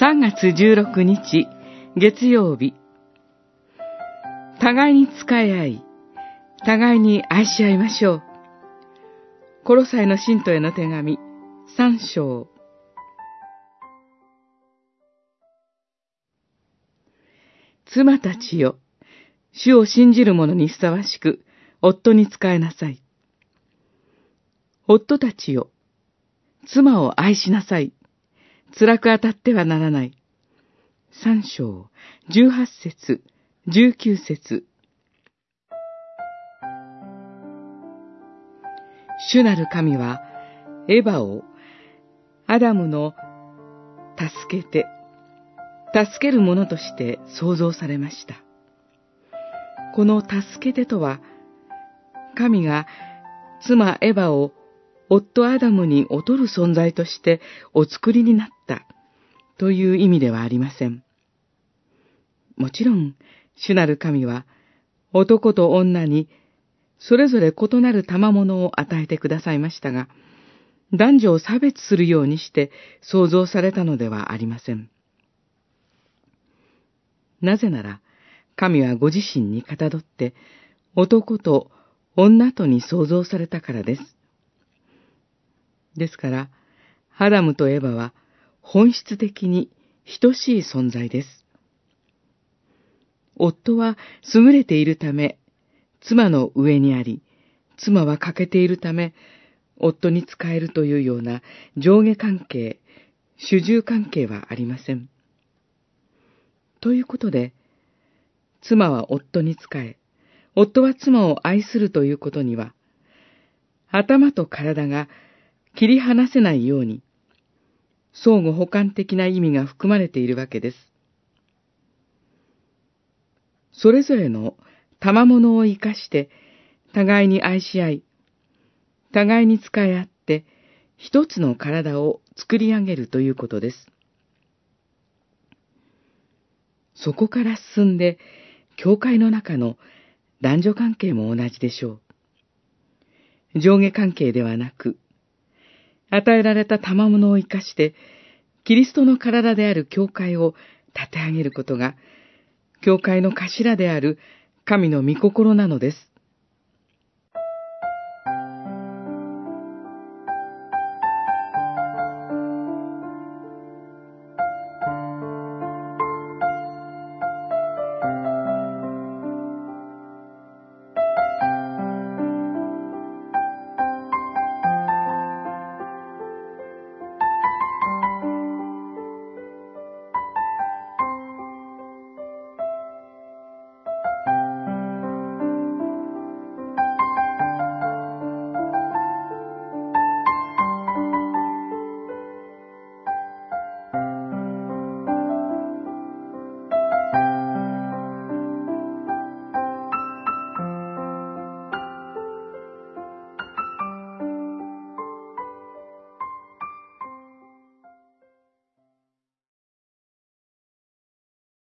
3月16日月曜日。互いに仕え合い互いに愛し合いましょう。コロサイの信徒への手紙3章。妻たちよ主を信じる者にふさわしく夫に仕えなさい。夫たちよ妻を愛しなさい。辛く当たってはならない。三章、十八節、十九節。主なる神は、エヴァを、アダムの助けて、助ける者として創造されました。この助けてとは、神が妻エヴァを夫アダムに劣る存在としてお作りになったという意味ではありません。もちろん、主なる神は男と女にそれぞれ異なる賜物を与えてくださいましたが、男女を差別するようにして創造されたのではありません。なぜなら、神はご自身にかたどって男と女とに創造されたからです。ですから、アダムとエヴァは本質的に等しい存在です。夫は優れているため、妻の上にあり、妻は欠けているため、夫に仕えるというような上下関係、主従関係はありません。ということで、妻は夫に仕え、夫は妻を愛するということには、頭と体が切り離せないように、相互補完的な意味が含まれているわけです。それぞれの賜物を生かして、互いに愛し合い、互いに使い合って、一つの体を作り上げるということです。そこから進んで、教会の中の男女関係も同じでしょう。上下関係ではなく、与えられた賜物を生かして、キリストの体である教会を立て上げることが、教会の頭である神の御心なのです。